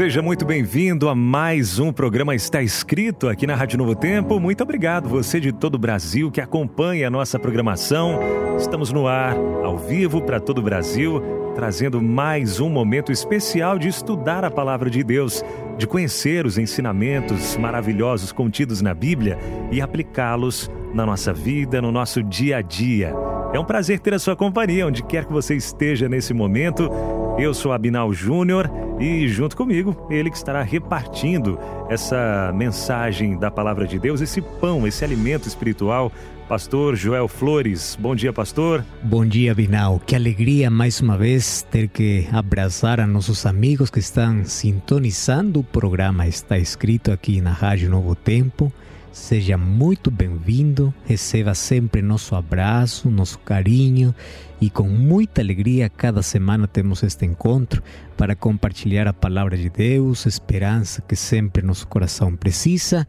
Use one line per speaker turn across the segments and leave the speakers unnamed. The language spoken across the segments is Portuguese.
Seja muito bem-vindo a mais um programa Está Escrito aqui na Rádio Novo Tempo. Muito obrigado, você de todo o Brasil que acompanha a nossa programação. Estamos no ar, ao vivo para todo o Brasil, trazendo mais um momento especial de estudar a palavra de Deus, de conhecer os ensinamentos maravilhosos contidos na Bíblia e aplicá-los na nossa vida, no nosso dia a dia. É um prazer ter a sua companhia onde quer que você esteja nesse momento. Eu sou Abinal Júnior e junto comigo, ele que estará repartindo essa mensagem da palavra de Deus, esse pão, esse alimento espiritual. Pastor Joel Flores. Bom dia, pastor.
Bom dia, Binal. Que alegria mais uma vez ter que abraçar a nossos amigos que estão sintonizando o programa. Está escrito aqui na Rádio Novo Tempo. Seja muito bem-vindo, receba sempre nosso abraço, nosso carinho e com muita alegria cada semana temos este encontro para compartilhar a palavra de Deus, esperança que sempre nosso coração precisa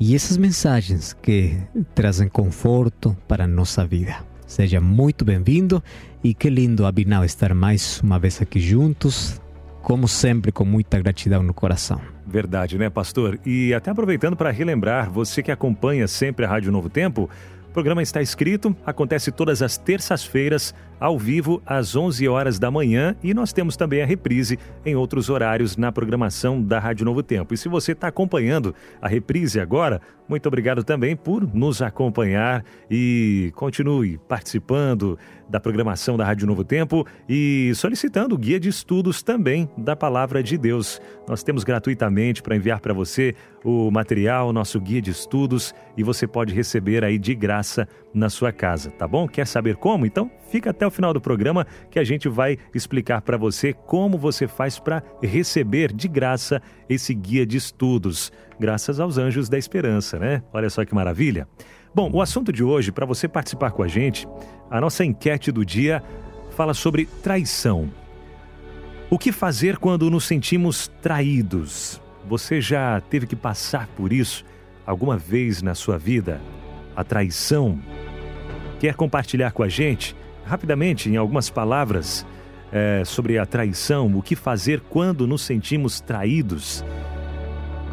e essas mensagens que trazem conforto para a nossa vida. Seja muito bem-vindo e que lindo, Abinal, estar mais uma vez aqui juntos, como sempre, com muita gratidão no coração.
Verdade, né, pastor? E até aproveitando para relembrar, você que acompanha sempre a Rádio Novo Tempo, o programa está escrito, acontece todas as terças-feiras, ao vivo, às 11 horas da manhã, e nós temos também a reprise em outros horários na programação da Rádio Novo Tempo. E se você está acompanhando a reprise agora, muito obrigado também por nos acompanhar e continue participando da programação da Rádio Novo Tempo e solicitando o guia de estudos também da Palavra de Deus. Nós temos gratuitamente para enviar para você o material, nosso guia de estudos e você pode receber aí de graça na sua casa, tá bom? Quer saber como? Então fica até o final do programa que a gente vai explicar para você como você faz para receber de graça esse guia de estudos graças aos anjos da esperança, né? Olha só que maravilha. Bom, o assunto de hoje, para você participar com a gente, a nossa enquete do dia fala sobre traição. O que fazer quando nos sentimos traídos? Você já teve que passar por isso alguma vez na sua vida? A traição? Quer compartilhar com a gente, rapidamente, em algumas palavras, é, sobre a traição? O que fazer quando nos sentimos traídos?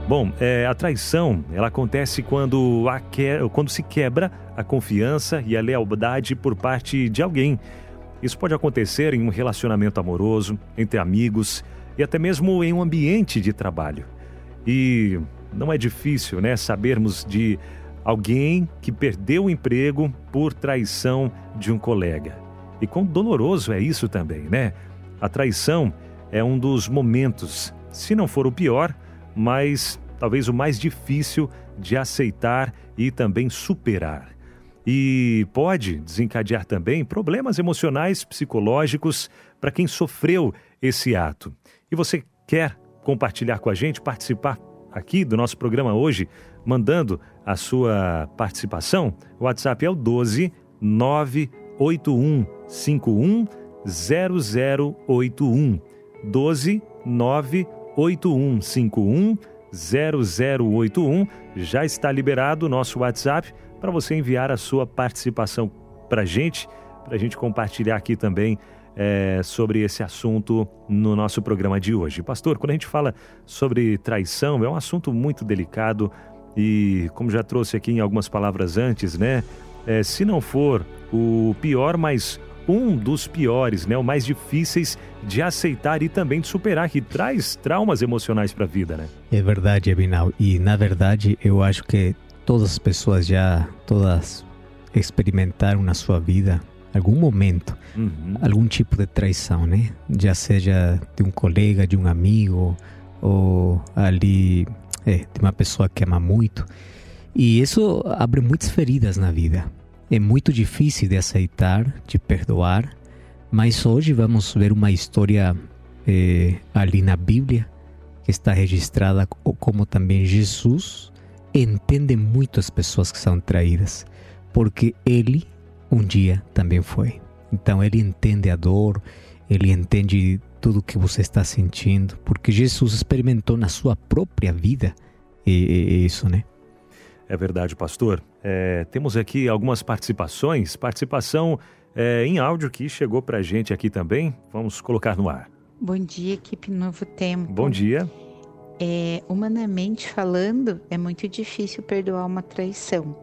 Bom, é, a traição ela acontece quando, a que, quando se quebra a confiança e a lealdade por parte de alguém. Isso pode acontecer em um relacionamento amoroso, entre amigos e até mesmo em um ambiente de trabalho. E não é difícil, né, sabermos de alguém que perdeu o emprego por traição de um colega. E quão doloroso é isso também, né? A traição é um dos momentos, se não for o pior, mas talvez o mais difícil de aceitar e também superar. E pode desencadear também problemas emocionais, psicológicos para quem sofreu esse ato. E você quer compartilhar com a gente, participar aqui do nosso programa hoje, mandando a sua participação? O WhatsApp é o 12 98151 0081. 12 98151 0081. Já está liberado o nosso WhatsApp para você enviar a sua participação para a gente, para a gente compartilhar aqui também é, sobre esse assunto no nosso programa de hoje. Pastor, quando a gente fala sobre traição, é um assunto muito delicado e, como já trouxe aqui em algumas palavras antes, né? É, se não for o pior, mas um dos piores, né, o mais difíceis de aceitar e também de superar, que traz traumas emocionais para a vida, né?
É verdade, Abinal. E na verdade, eu acho que todas as pessoas já todas experimentaram na sua vida algum momento uhum. algum tipo de traição, né? Já seja de um colega, de um amigo ou ali é, de uma pessoa que ama muito. E isso abre muitas feridas na vida. É muito difícil de aceitar, de perdoar, mas hoje vamos ver uma história eh, ali na Bíblia que está registrada como também Jesus entende muito as pessoas que são traídas, porque ele um dia também foi. Então ele entende a dor, ele entende tudo que você está sentindo, porque Jesus experimentou na sua própria vida isso, né?
É verdade, pastor. É, temos aqui algumas participações, participação é, em áudio que chegou para a gente aqui também. Vamos colocar no ar.
Bom dia, equipe Novo Tempo.
Bom dia.
É, humanamente falando, é muito difícil perdoar uma traição.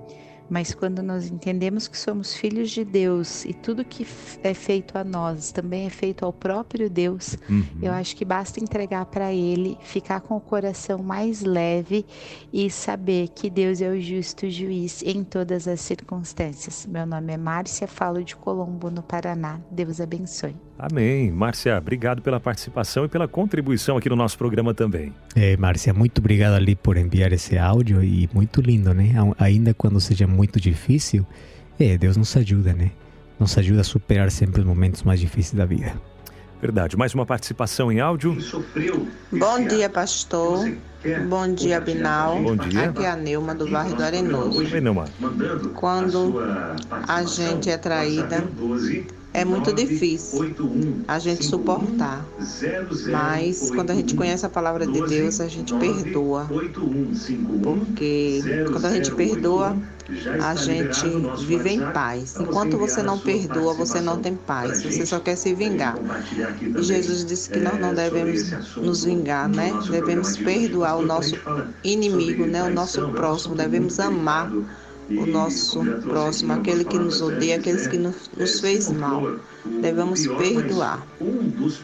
Mas quando nós entendemos que somos filhos de Deus e tudo que é feito a nós também é feito ao próprio Deus, uhum. eu acho que basta entregar para Ele, ficar com o coração mais leve e saber que Deus é o justo juiz em todas as circunstâncias. Meu nome é Márcia, falo de Colombo, no Paraná. Deus abençoe.
Amém. Márcia, obrigado pela participação e pela contribuição aqui no nosso programa também.
É, Márcia, muito obrigado ali por enviar esse áudio e muito lindo, né? Ainda quando seja muito difícil, é, Deus nos ajuda, né? Nos ajuda a superar sempre os momentos mais difíceis da vida.
Verdade. Mais uma participação em áudio.
Bom dia, pastor. Bom dia, Binal.
Bom dia.
Aqui é a Neuma do bairro do Arenoso.
Oi, Neuma.
Quando a gente é traída, é muito difícil a gente suportar. Mas quando a gente conhece a palavra de Deus, a gente perdoa. Porque quando a gente perdoa, a gente vive em paz. Enquanto você não perdoa, você não tem paz. Você só quer se vingar. E Jesus disse que nós não devemos nos vingar, né? Devemos perdoar o nosso inimigo, né? O nosso próximo. Devemos amar o nosso próximo, aquele que nos odeia, aqueles que nos, nos fez mal. Devemos perdoar.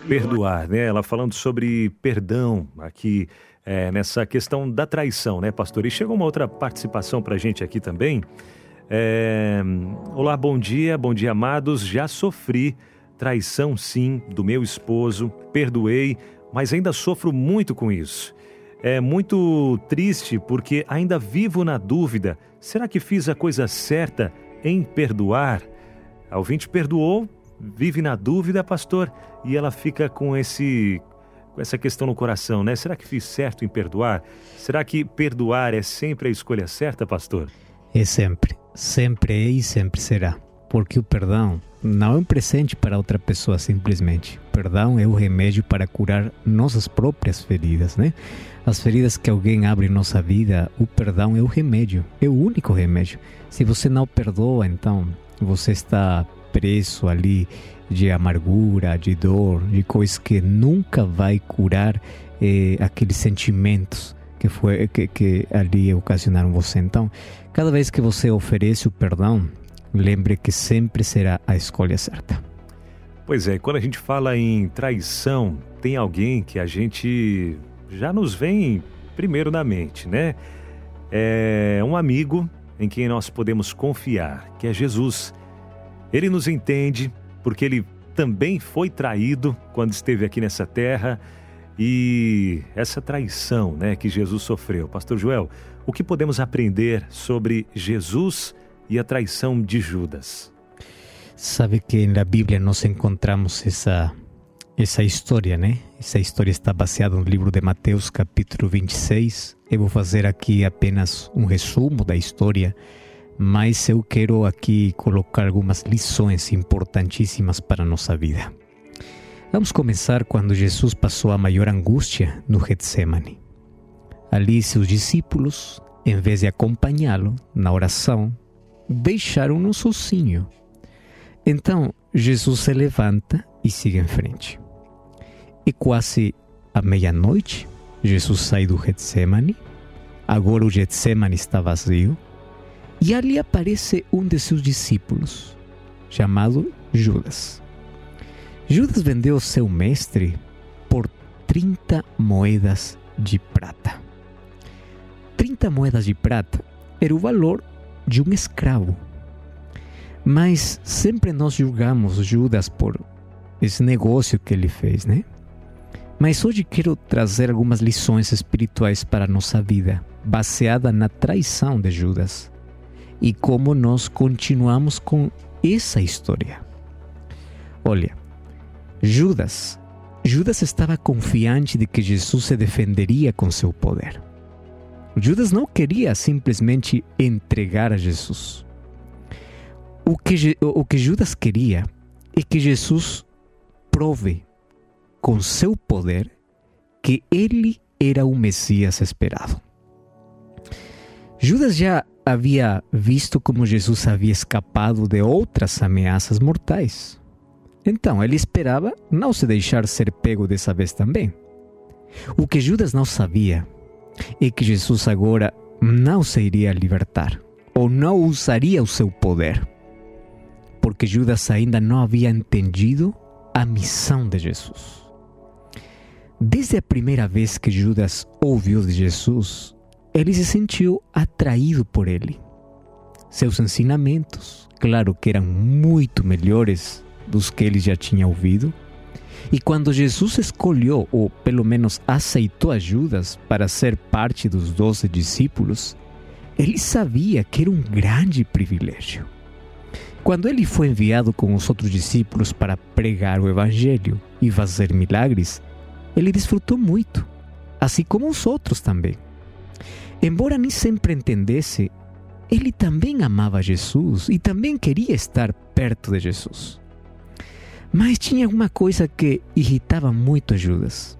Perdoar, né? Ela falando sobre perdão aqui é, nessa questão da traição, né, pastor? E chegou uma outra participação para a gente aqui também. É... Olá, bom dia, bom dia, amados. Já sofri traição, sim, do meu esposo, perdoei, mas ainda sofro muito com isso. É muito triste porque ainda vivo na dúvida: será que fiz a coisa certa em perdoar? A ouvinte perdoou, vive na dúvida, pastor, e ela fica com esse com essa questão no coração, né? Será que fiz certo em perdoar? Será que perdoar é sempre a escolha certa, pastor?
É sempre, sempre é e sempre será. Porque o perdão não é um presente para outra pessoa simplesmente. O perdão é o remédio para curar nossas próprias feridas, né? As feridas que alguém abre em nossa vida, o perdão é o remédio, é o único remédio. Se você não perdoa, então você está preso ali de amargura, de dor, de coisas que nunca vai curar eh, aqueles sentimentos que foi que, que ali ocasionaram você. Então, cada vez que você oferece o perdão, lembre que sempre será a escolha certa.
Pois é, quando a gente fala em traição, tem alguém que a gente já nos vem primeiro na mente, né? É um amigo em quem nós podemos confiar, que é Jesus. Ele nos entende, porque ele também foi traído quando esteve aqui nessa terra e essa traição, né, que Jesus sofreu. Pastor Joel, o que podemos aprender sobre Jesus e a traição de Judas?
Sabe que na Bíblia nós encontramos essa essa história, né? Essa história está baseada no livro de Mateus, capítulo 26. Eu vou fazer aqui apenas um resumo da história mas eu quero aqui colocar algumas lições importantíssimas para a nossa vida. Vamos começar quando Jesus passou a maior angústia no Getsemane. Ali seus discípulos, em vez de acompanhá-lo na oração, deixaram-no sozinho. Então Jesus se levanta e sigue em frente. E quase à meia-noite, Jesus sai do Getsemane. Agora o Getsemane está vazio e ali aparece um de seus discípulos, chamado Judas. Judas vendeu seu mestre por 30 moedas de prata. 30 moedas de prata era o valor de um escravo. Mas sempre nós julgamos Judas por esse negócio que ele fez, né? Mas hoje quero trazer algumas lições espirituais para a nossa vida, baseada na traição de Judas e como nós continuamos com essa história. Olha, Judas Judas estava confiante de que Jesus se defenderia com seu poder. Judas não queria simplesmente entregar a Jesus. O que, o que Judas queria é que Jesus prove com seu poder que ele era o Messias esperado. Judas já havia visto como Jesus havia escapado de outras ameaças mortais. Então ele esperava não se deixar ser pego dessa vez também. O que Judas não sabia é que Jesus agora não se iria libertar ou não usaria o seu poder, porque Judas ainda não havia entendido a missão de Jesus. Desde a primeira vez que Judas ouviu de Jesus, ele se sentiu atraído por ele. Seus ensinamentos, claro que eram muito melhores dos que ele já tinha ouvido, e quando Jesus escolheu, ou pelo menos aceitou a Judas para ser parte dos doze discípulos, ele sabia que era um grande privilégio. Quando ele foi enviado com os outros discípulos para pregar o Evangelho e fazer milagres, ele desfrutou muito, assim como os outros também. Embora nem sempre entendesse, ele também amava Jesus e também queria estar perto de Jesus. Mas tinha uma coisa que irritava muito a Judas.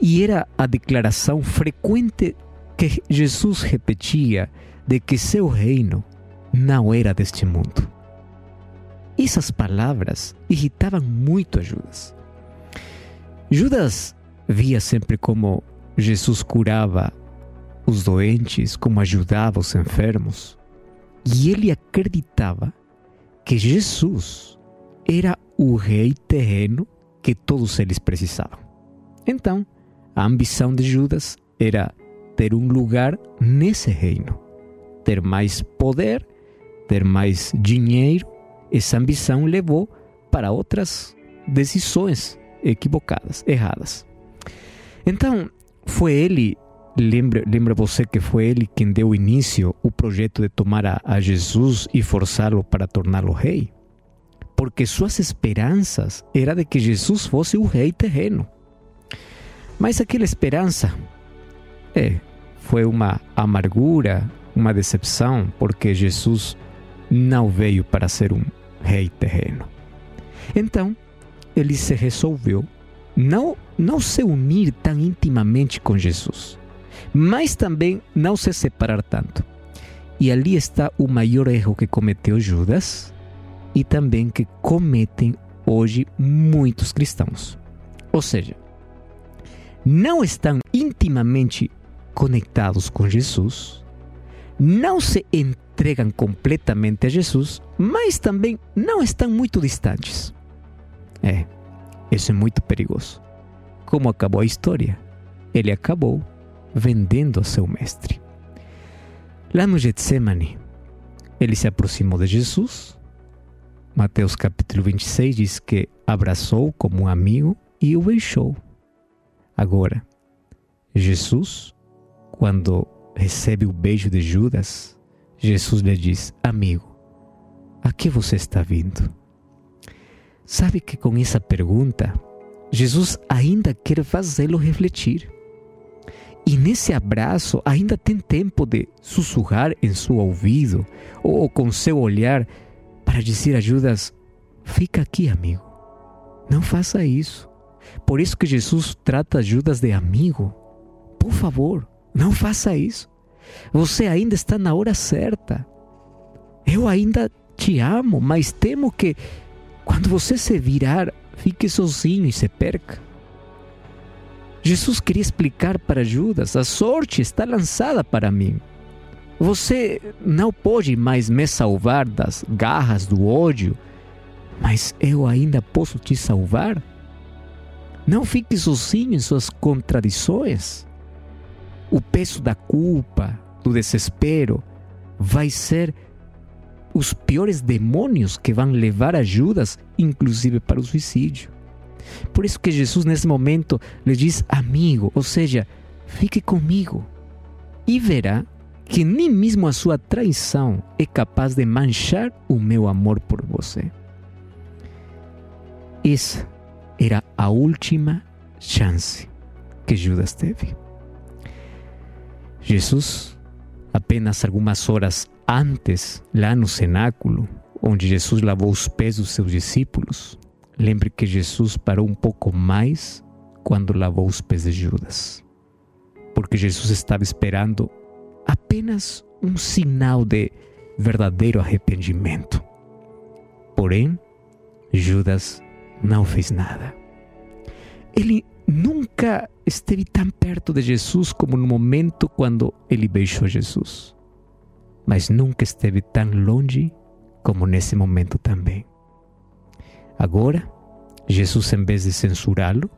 E era a declaração frequente que Jesus repetia de que seu reino não era deste mundo. Essas palavras irritavam muito a Judas. Judas via sempre como Jesus curava os doentes, como ajudava os enfermos. E ele acreditava que Jesus era o rei terreno que todos eles precisavam. Então, a ambição de Judas era ter um lugar nesse reino, ter mais poder, ter mais dinheiro. Essa ambição levou para outras decisões equivocadas, erradas. Então, foi ele, lembra, lembra você que foi ele quem deu início o projeto de tomar a, a Jesus e forçá-lo para torná-lo rei? porque suas esperanças era de que Jesus fosse o rei terreno. Mas aquela esperança é, foi uma amargura, uma decepção, porque Jesus não veio para ser um rei terreno. Então, ele se resolveu não, não se unir tão intimamente com Jesus, mas também não se separar tanto. E ali está o maior erro que cometeu Judas, e também que cometem hoje muitos cristãos. Ou seja, não estão intimamente conectados com Jesus, não se entregam completamente a Jesus, mas também não estão muito distantes. É, isso é muito perigoso. Como acabou a história? Ele acabou vendendo a seu mestre. Lá no Getsemane, ele se aproximou de Jesus Mateus capítulo 26 diz que abraçou como um amigo e o beijou. Agora, Jesus, quando recebe o beijo de Judas, Jesus lhe diz: Amigo, a que você está vindo? Sabe que com essa pergunta, Jesus ainda quer fazê-lo refletir. E nesse abraço ainda tem tempo de sussurrar em seu ouvido ou com seu olhar para dizer a Judas: fica aqui, amigo. Não faça isso. Por isso que Jesus trata Judas de amigo. Por favor, não faça isso. Você ainda está na hora certa. Eu ainda te amo, mas temo que quando você se virar, fique sozinho e se perca. Jesus queria explicar para Judas: a sorte está lançada para mim. Você não pode mais me salvar das garras do ódio, mas eu ainda posso te salvar? Não fique sozinho em suas contradições. O peso da culpa, do desespero, vai ser os piores demônios que vão levar a Judas, inclusive para o suicídio. Por isso que Jesus nesse momento lhe diz amigo, ou seja, fique comigo e verá que nem mesmo a sua traição é capaz de manchar o meu amor por você. Essa era a última chance que Judas teve. Jesus, apenas algumas horas antes, lá no cenáculo, onde Jesus lavou os pés dos seus discípulos, lembre que Jesus parou um pouco mais quando lavou os pés de Judas, porque Jesus estava esperando apenas um sinal de verdadeiro arrependimento. Porém, Judas não fez nada. Ele nunca esteve tão perto de Jesus como no momento quando ele beijou Jesus. Mas nunca esteve tão longe como nesse momento também. Agora, Jesus, em vez de censurá-lo,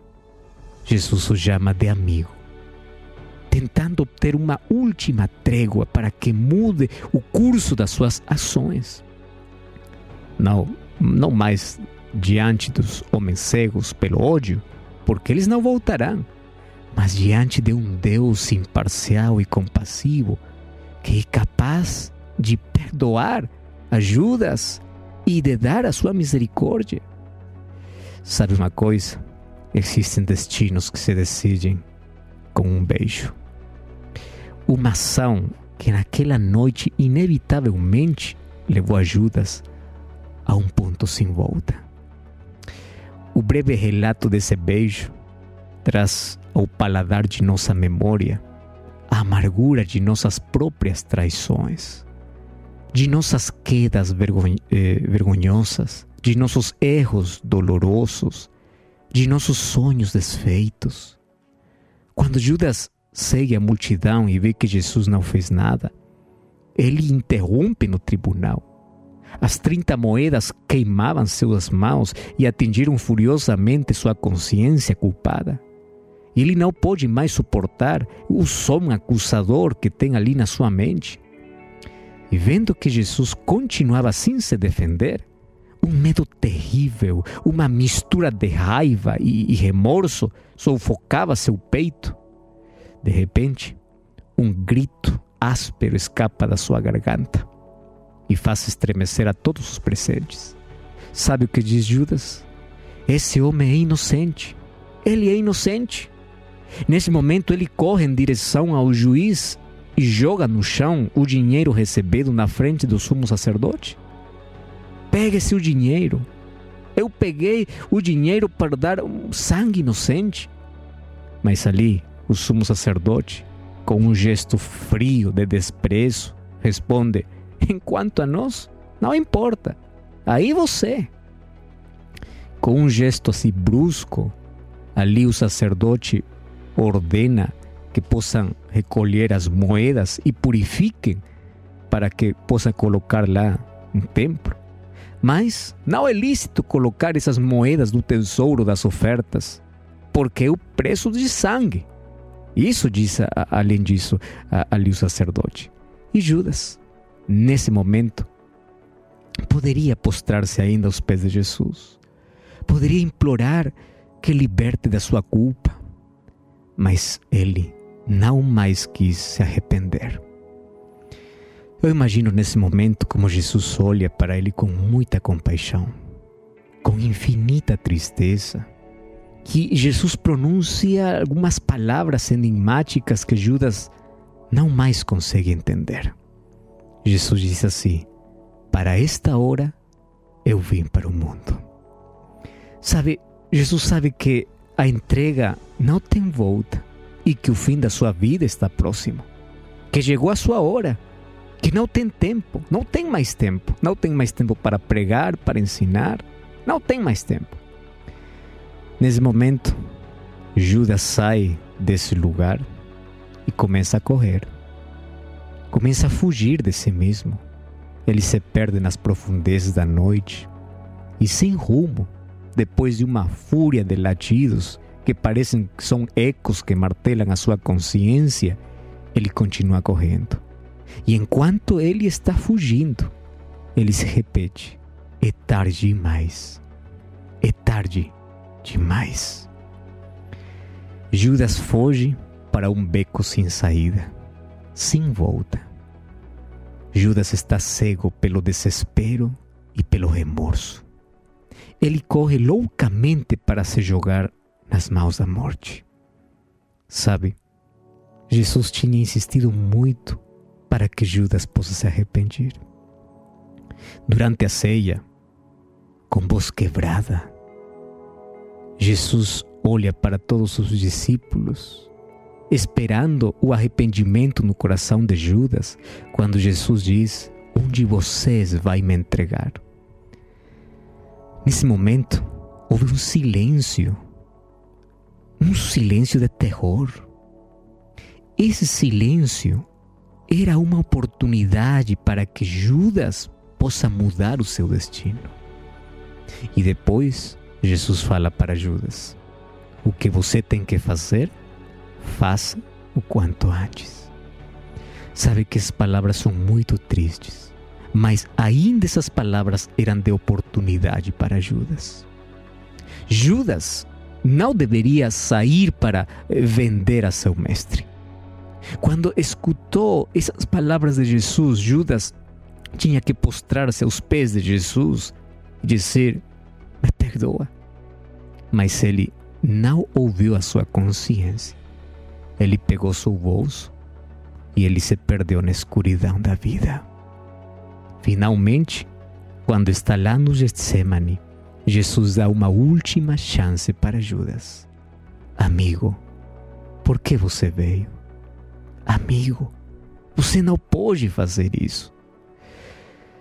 Jesus o chama de amigo, tentando obter uma última trégua para que mude o curso das suas ações. Não, não mais diante dos homens cegos pelo ódio, porque eles não voltarão, mas diante de um Deus imparcial e compassivo, que é capaz de perdoar ajudas e de dar a sua misericórdia. Sabe uma coisa? Existem destinos que se decidem com um beijo. Uma ação que naquela noite inevitavelmente levou a Judas a um ponto sem volta. O breve relato desse beijo traz ao paladar de nossa memória a amargura de nossas próprias traições, de nossas quedas eh, vergonhosas, de nossos erros dolorosos, de nossos sonhos desfeitos. Quando Judas segue a multidão e vê que Jesus não fez nada, ele interrompe no tribunal as trinta moedas queimavam suas mãos e atingiram furiosamente sua consciência culpada. Ele não pode mais suportar o som acusador que tem ali na sua mente. E vendo que Jesus continuava sem se defender, um medo terrível, uma mistura de raiva e, e remorso sufocava seu peito. De repente, um grito áspero escapa da sua garganta e faz estremecer a todos os presentes. Sabe o que diz Judas? Esse homem é inocente. Ele é inocente. Nesse momento, ele corre em direção ao juiz e joga no chão o dinheiro recebido na frente do sumo sacerdote. Pega esse dinheiro. Eu peguei o dinheiro para dar um sangue inocente. Mas ali, o sumo sacerdote, com um gesto frio de desprezo, responde: Enquanto a nós, não importa. Aí você. Com um gesto assim brusco, ali o sacerdote ordena que possam recolher as moedas e purifiquem para que possa colocar lá um templo. Mas não é lícito colocar essas moedas no tesouro das ofertas, porque é o preço de sangue. Isso diz, além disso, ali o sacerdote. E Judas nesse momento, poderia postrar-se ainda aos pés de Jesus, poderia implorar que liberte da sua culpa, mas ele não mais quis se arrepender. Eu imagino nesse momento como Jesus olha para ele com muita compaixão, com infinita tristeza, que Jesus pronuncia algumas palavras enigmáticas que Judas não mais consegue entender. Jesus disse assim: Para esta hora eu vim para o mundo. Sabe, Jesus sabe que a entrega não tem volta e que o fim da sua vida está próximo. Que chegou a sua hora, que não tem tempo, não tem mais tempo, não tem mais tempo para pregar, para ensinar, não tem mais tempo. Nesse momento, Judas sai desse lugar e começa a correr começa a fugir de si mesmo. Ele se perde nas profundezas da noite e sem rumo, depois de uma fúria de latidos que parecem que são ecos que martelam a sua consciência, ele continua correndo. E enquanto ele está fugindo, ele se repete: é tarde demais. É tarde demais. Judas foge para um beco sem saída sem volta. Judas está cego pelo desespero e pelo remorso. Ele corre loucamente para se jogar nas mãos da morte. Sabe, Jesus tinha insistido muito para que Judas possa se arrepender. Durante a ceia, com voz quebrada, Jesus olha para todos os discípulos, esperando o arrependimento no coração de Judas, quando Jesus diz: Um de vocês vai me entregar. Nesse momento, houve um silêncio, um silêncio de terror. Esse silêncio era uma oportunidade para que Judas possa mudar o seu destino. E depois, Jesus fala para Judas: O que você tem que fazer, faça o quanto antes. Sabe que as palavras são muito tristes, mas ainda essas palavras eram de oportunidade para Judas. Judas não deveria sair para vender a seu mestre. Quando escutou essas palavras de Jesus, Judas tinha que postrar-se aos pés de Jesus e dizer: Me perdoa. Mas ele não ouviu a sua consciência. Ele pegou seu bolso e ele se perdeu na escuridão da vida. Finalmente, quando está lá no Getsemane, Jesus dá uma última chance para Judas. Amigo, por que você veio? Amigo, você não pode fazer isso.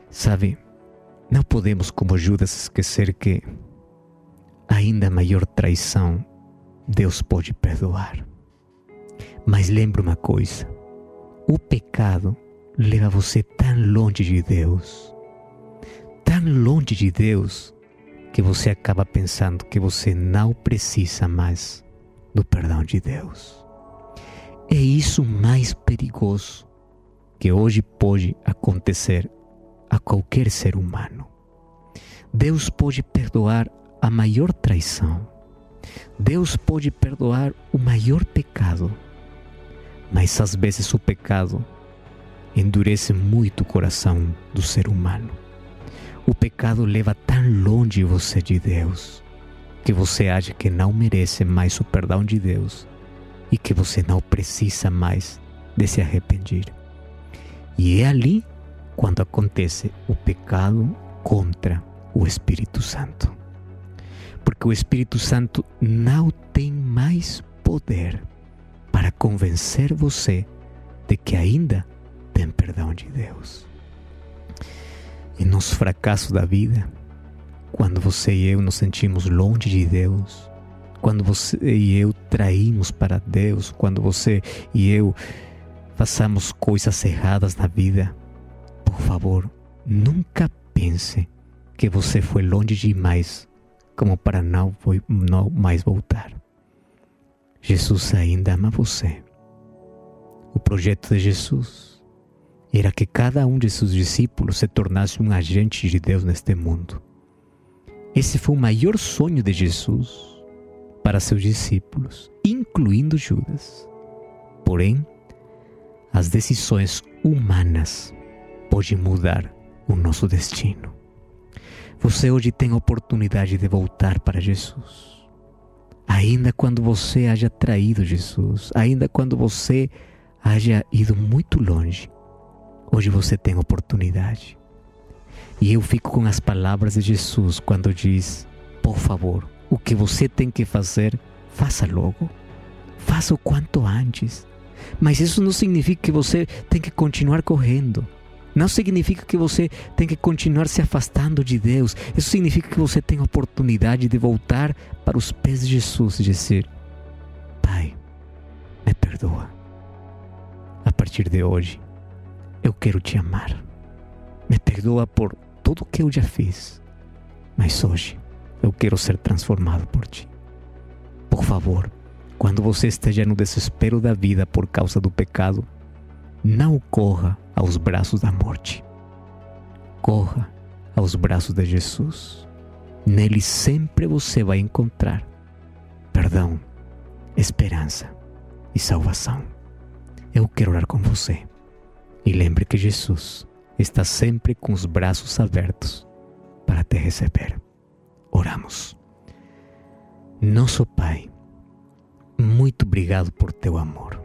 Sabe, não podemos, como Judas, esquecer que ainda maior traição Deus pode perdoar. Mas lembre uma coisa: o pecado leva você tão longe de Deus, tão longe de Deus, que você acaba pensando que você não precisa mais do perdão de Deus. É isso mais perigoso que hoje pode acontecer a qualquer ser humano. Deus pode perdoar a maior traição. Deus pode perdoar o maior pecado. Mas às vezes o pecado endurece muito o coração do ser humano. O pecado leva tão longe você de Deus que você acha que não merece mais o perdão de Deus e que você não precisa mais de se arrepender. E é ali quando acontece o pecado contra o Espírito Santo. Porque o Espírito Santo não tem mais poder para convencer você de que ainda tem perdão de Deus. E nos fracassos da vida, quando você e eu nos sentimos longe de Deus, quando você e eu traímos para Deus, quando você e eu façamos coisas erradas na vida, por favor, nunca pense que você foi longe demais como para não, não mais voltar. Jesus ainda ama você. O projeto de Jesus era que cada um de seus discípulos se tornasse um agente de Deus neste mundo. Esse foi o maior sonho de Jesus para seus discípulos, incluindo Judas. Porém, as decisões humanas podem mudar o nosso destino. Você hoje tem a oportunidade de voltar para Jesus. Ainda quando você haja traído Jesus, ainda quando você haja ido muito longe, hoje você tem oportunidade. E eu fico com as palavras de Jesus quando diz: Por favor, o que você tem que fazer, faça logo. Faça o quanto antes. Mas isso não significa que você tem que continuar correndo. Não significa que você tem que continuar se afastando de Deus. Isso significa que você tem a oportunidade de voltar para os pés de Jesus e dizer: Pai, me perdoa. A partir de hoje, eu quero te amar. Me perdoa por tudo que eu já fiz. Mas hoje, eu quero ser transformado por ti. Por favor, quando você esteja no desespero da vida por causa do pecado, não corra aos braços da morte. Corra aos braços de Jesus. Nele sempre você vai encontrar perdão, esperança e salvação. Eu quero orar com você. E lembre que Jesus está sempre com os braços abertos para te receber. Oramos. Nosso Pai, muito obrigado por teu amor.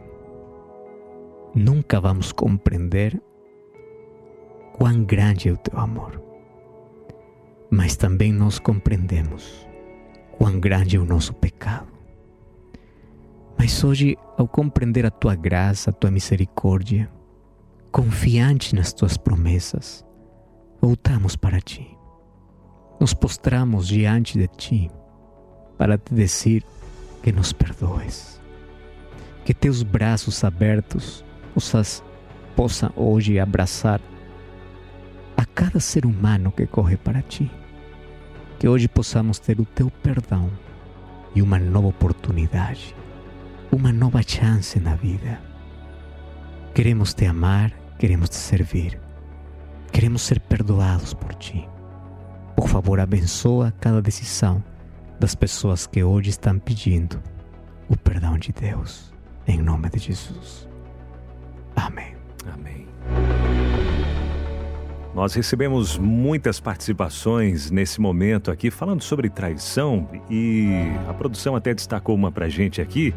Nunca vamos compreender quão grande é o teu amor, mas também nós compreendemos quão grande é o nosso pecado. Mas hoje, ao compreender a tua graça, a tua misericórdia, confiante nas tuas promessas, voltamos para ti. Nos postramos diante de ti para te dizer que nos perdoes. Que teus braços abertos possas, possam hoje abraçar a cada ser humano que corre para ti. Que hoje possamos ter o teu perdão e uma nova oportunidade, uma nova chance na vida. Queremos te amar, queremos te servir, queremos ser perdoados por ti. Por favor, abençoa cada decisão das pessoas que hoje estão pedindo o perdão de Deus. Em nome de Jesus. Amém.
Amém. Nós recebemos muitas participações nesse momento aqui falando sobre traição e a produção até destacou uma pra gente aqui.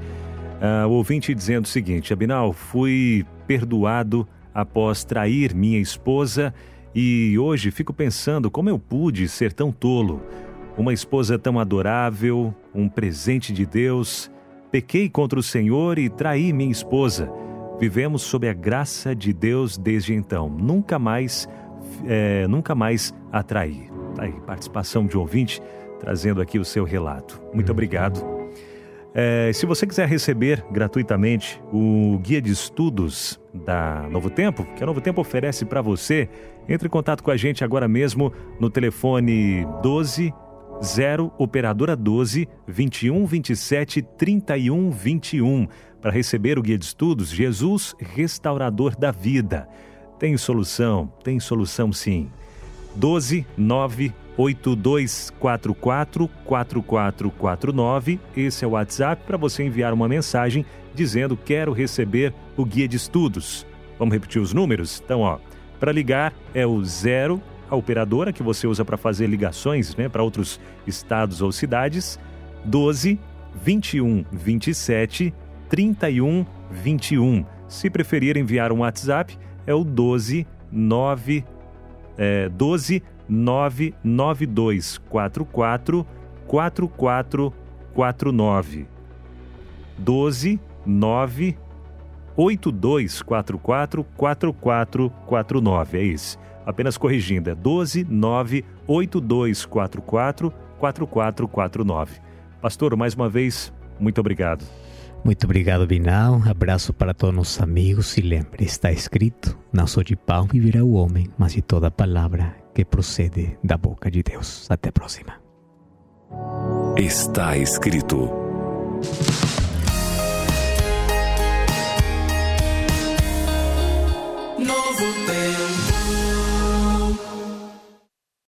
Uh, o ouvinte dizendo o seguinte: Abinal, fui perdoado após trair minha esposa e hoje fico pensando como eu pude ser tão tolo uma esposa tão adorável, um presente de Deus. Pequei contra o Senhor e traí minha esposa. Vivemos sob a graça de Deus desde então. Nunca mais, é, nunca mais a traí. Tá aí, participação de ouvinte trazendo aqui o seu relato. Muito uhum. obrigado. É, se você quiser receber gratuitamente o guia de estudos da Novo Tempo, que a Novo Tempo oferece para você, entre em contato com a gente agora mesmo no telefone 12 0 operadora 12 21 27 31 21 para receber o guia de estudos Jesus restaurador da vida. Tem solução, tem solução sim. 12 9 8244 4449. Esse é o WhatsApp para você enviar uma mensagem dizendo quero receber o guia de estudos. Vamos repetir os números? Então, ó, para ligar é o 0 a operadora que você usa para fazer ligações né, para outros estados ou cidades, 12 21 27 31 21. Se preferir enviar um WhatsApp, é o 12 9 é, 12 992 44 4449. 12 9 8244 4449. É isso. Apenas corrigindo, é 12 98244 4449. Pastor, mais uma vez, muito obrigado.
Muito obrigado, Binal. Abraço para todos os amigos e lembre, está escrito: Não só de pão viverá o homem, mas de toda palavra que procede da boca de Deus. Até a próxima.
Está escrito.